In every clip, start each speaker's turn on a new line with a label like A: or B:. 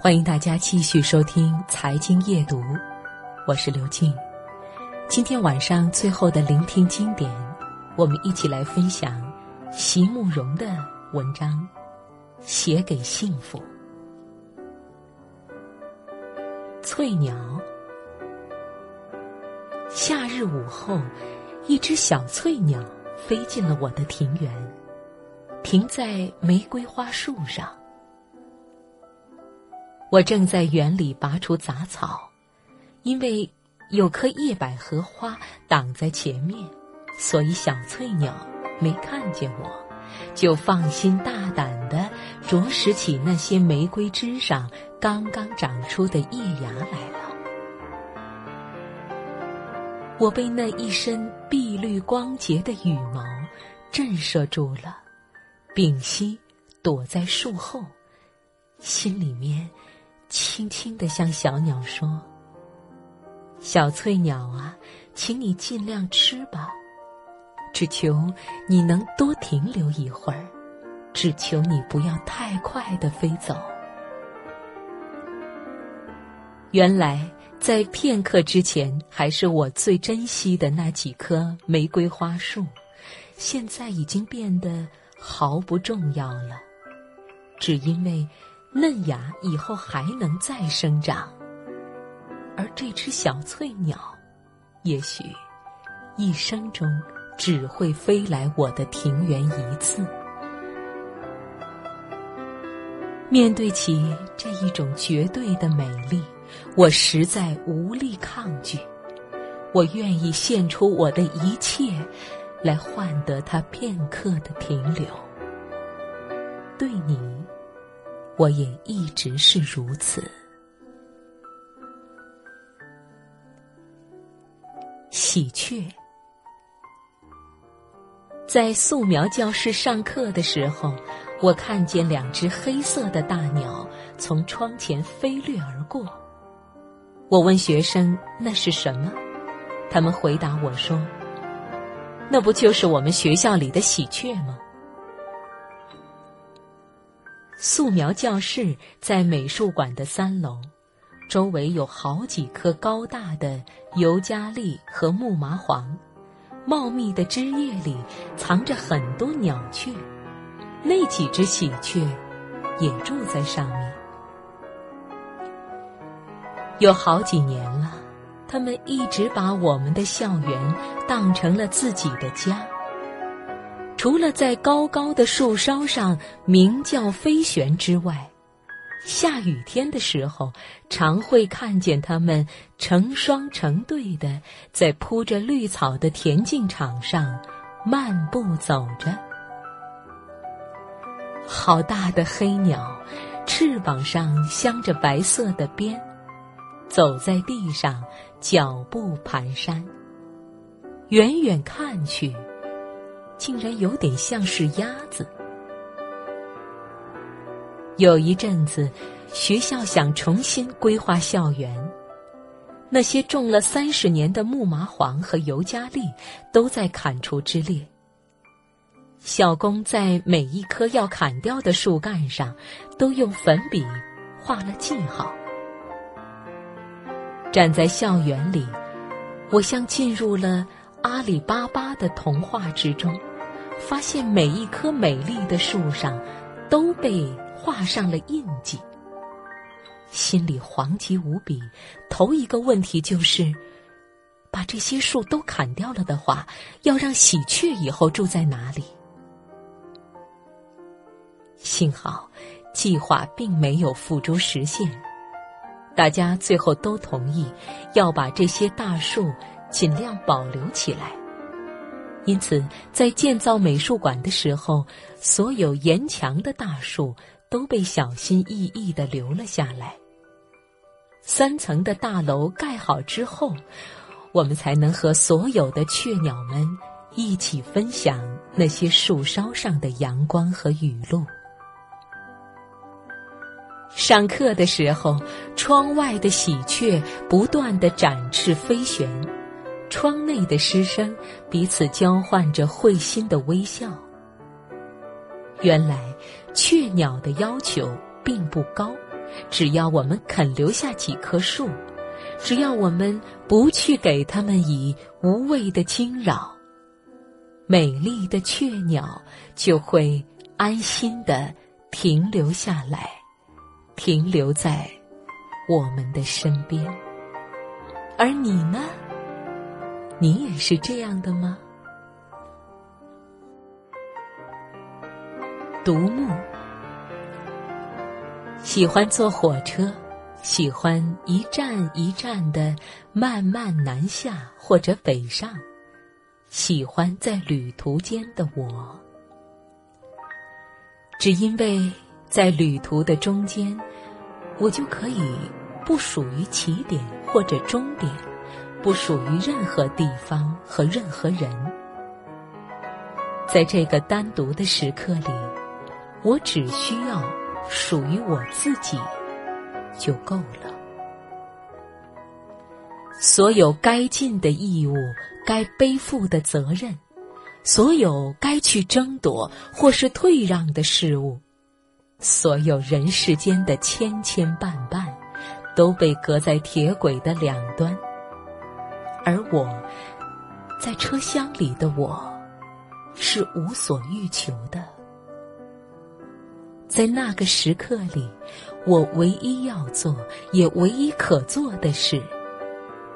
A: 欢迎大家继续收听《财经夜读》，我是刘静。今天晚上最后的聆听经典，我们一起来分享席慕容的文章《写给幸福》。翠鸟，夏日午后，一只小翠鸟飞进了我的庭园，停在玫瑰花树上。我正在园里拔除杂草，因为有棵叶百合花挡在前面，所以小翠鸟没看见我，就放心大胆地啄食起那些玫瑰枝上刚刚长出的叶芽来了。我被那一身碧绿光洁的羽毛震慑住了，屏息躲在树后，心里面。轻轻地向小鸟说：“小翠鸟啊，请你尽量吃吧，只求你能多停留一会儿，只求你不要太快的飞走。”原来，在片刻之前，还是我最珍惜的那几棵玫瑰花树，现在已经变得毫不重要了，只因为。嫩芽以后还能再生长，而这只小翠鸟，也许一生中只会飞来我的庭园一次。面对起这一种绝对的美丽，我实在无力抗拒。我愿意献出我的一切，来换得它片刻的停留。对你。我也一直是如此。喜鹊在素描教室上课的时候，我看见两只黑色的大鸟从窗前飞掠而过。我问学生那是什么，他们回答我说：“那不就是我们学校里的喜鹊吗？”素描教室在美术馆的三楼，周围有好几棵高大的尤加利和木麻黄，茂密的枝叶里藏着很多鸟雀，那几只喜鹊也住在上面。有好几年了，他们一直把我们的校园当成了自己的家。除了在高高的树梢上鸣叫飞旋之外，下雨天的时候，常会看见它们成双成对的在铺着绿草的田径场上漫步走着。好大的黑鸟，翅膀上镶着白色的边，走在地上，脚步蹒跚。远远看去。竟然有点像是鸭子。有一阵子，学校想重新规划校园，那些种了三十年的木麻黄和尤加利都在砍除之列。小工在每一棵要砍掉的树干上，都用粉笔画了记号。站在校园里，我像进入了阿里巴巴的童话之中。发现每一棵美丽的树上都被画上了印记，心里惶急无比。头一个问题就是，把这些树都砍掉了的话，要让喜鹊以后住在哪里？幸好计划并没有付诸实现，大家最后都同意要把这些大树尽量保留起来。因此，在建造美术馆的时候，所有沿墙的大树都被小心翼翼地留了下来。三层的大楼盖好之后，我们才能和所有的雀鸟们一起分享那些树梢上的阳光和雨露。上课的时候，窗外的喜鹊不断地展翅飞旋。窗内的师生彼此交换着会心的微笑。原来，雀鸟的要求并不高，只要我们肯留下几棵树，只要我们不去给它们以无谓的惊扰，美丽的雀鸟就会安心的停留下来，停留在我们的身边。而你呢？你也是这样的吗？独木。喜欢坐火车，喜欢一站一站的慢慢南下或者北上，喜欢在旅途间的我，只因为在旅途的中间，我就可以不属于起点或者终点，不属于任何地方和任何人，在这个单独的时刻里，我只需要。属于我自己就够了。所有该尽的义务、该背负的责任，所有该去争夺或是退让的事物，所有人世间的千千绊绊，都被隔在铁轨的两端。而我，在车厢里的我，是无所欲求的。在那个时刻里，我唯一要做，也唯一可做的事，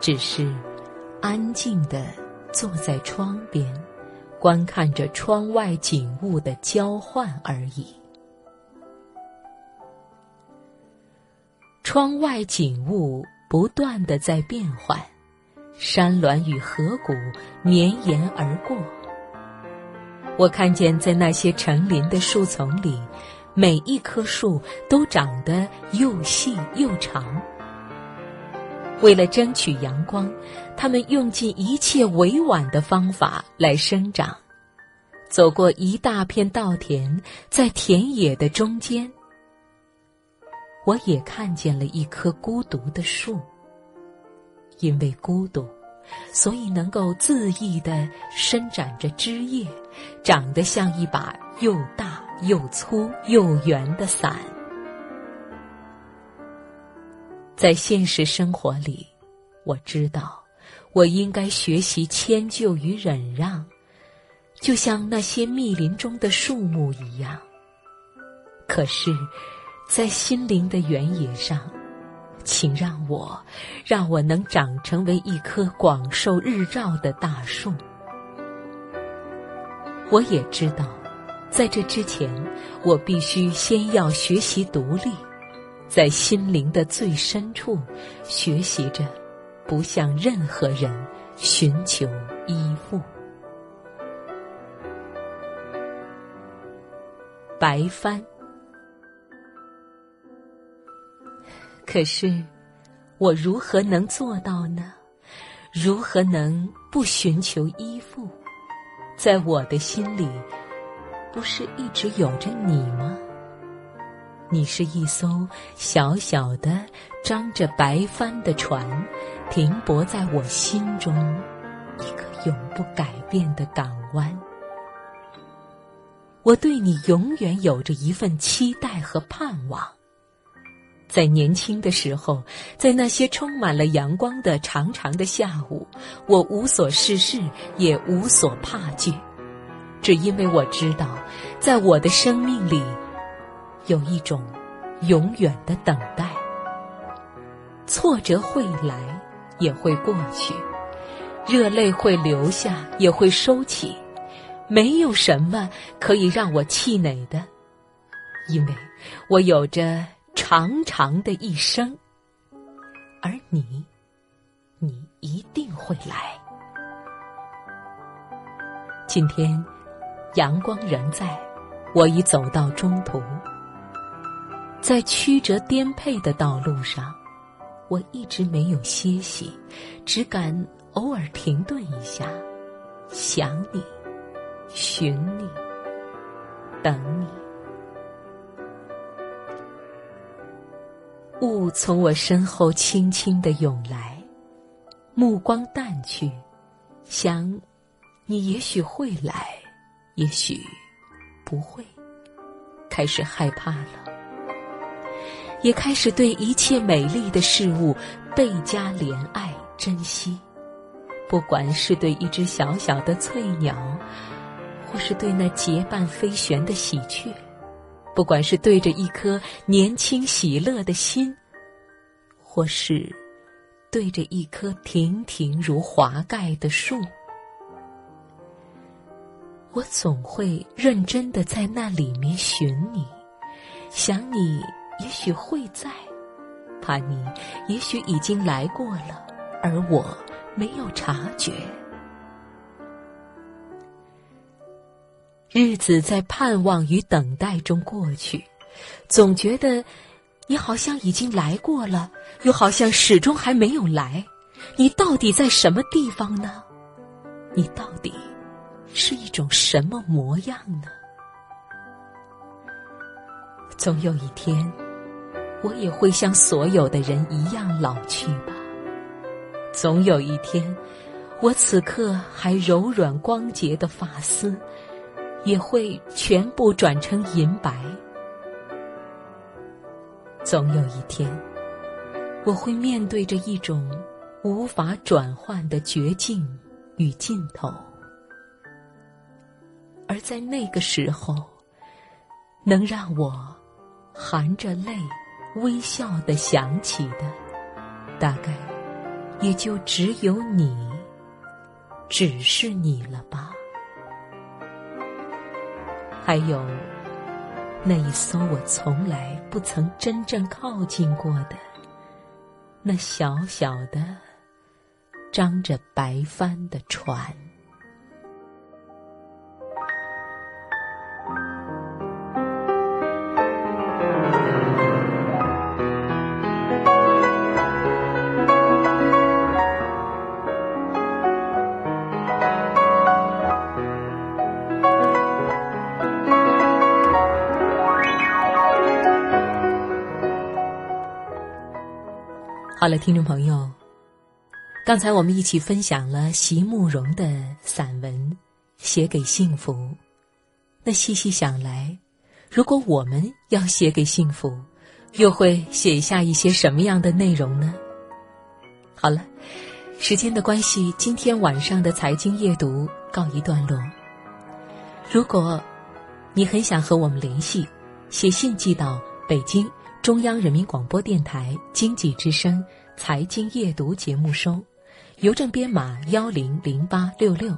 A: 只是安静的坐在窗边，观看着窗外景物的交换而已。窗外景物不断的在变换，山峦与河谷绵延而过。我看见在那些成林的树丛里。每一棵树都长得又细又长。为了争取阳光，它们用尽一切委婉的方法来生长。走过一大片稻田，在田野的中间，我也看见了一棵孤独的树。因为孤独，所以能够恣意地伸展着枝叶，长得像一把又大。又粗又圆的伞，在现实生活里，我知道我应该学习迁就与忍让，就像那些密林中的树木一样。可是，在心灵的原野上，请让我，让我能长成为一棵广受日照的大树。我也知道。在这之前，我必须先要学习独立，在心灵的最深处学习着，不向任何人寻求依附。白帆，可是我如何能做到呢？如何能不寻求依附？在我的心里。不是一直有着你吗？你是一艘小小的、张着白帆的船，停泊在我心中一个永不改变的港湾。我对你永远有着一份期待和盼望。在年轻的时候，在那些充满了阳光的长长的下午，我无所事事，也无所怕惧。只因为我知道，在我的生命里，有一种永远的等待。挫折会来，也会过去；热泪会流下，也会收起。没有什么可以让我气馁的，因为我有着长长的一生。而你，你一定会来。今天。阳光仍在，我已走到中途。在曲折颠沛的道路上，我一直没有歇息，只敢偶尔停顿一下，想你，寻你，等你。雾从我身后轻轻的涌来，目光淡去，想，你也许会来。也许不会，开始害怕了。也开始对一切美丽的事物倍加怜爱珍惜。不管是对一只小小的翠鸟，或是对那结伴飞旋的喜鹊，不管是对着一颗年轻喜乐的心，或是对着一棵亭亭如华盖的树，我总会认真的在那里面寻你，想你也许会在，怕你也许已经来过了，而我。没有察觉，日子在盼望与等待中过去，总觉得你好像已经来过了，又好像始终还没有来。你到底在什么地方呢？你到底是一种什么模样呢？总有一天，我也会像所有的人一样老去吧。总有一天，我此刻还柔软光洁的发丝，也会全部转成银白。总有一天，我会面对着一种无法转换的绝境与尽头，而在那个时候，能让我含着泪微笑的想起的，大概。也就只有你，只是你了吧？还有那一艘我从来不曾真正靠近过的，那小小的、张着白帆的船。好了，听众朋友，刚才我们一起分享了席慕容的散文《写给幸福》。那细细想来，如果我们要写给幸福，又会写下一些什么样的内容呢？好了，时间的关系，今天晚上的财经夜读告一段落。如果你很想和我们联系，写信寄到北京。中央人民广播电台经济之声财经夜读节目收，邮政编码幺零零八六六，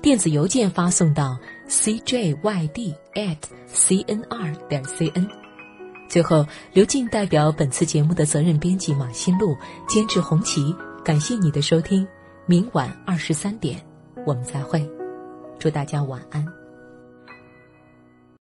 A: 电子邮件发送到 cjyd at cnr 点 cn。最后，刘静代表本次节目的责任编辑马新路，监制红旗，感谢你的收听。明晚二十三点，我们再会。祝大家晚安。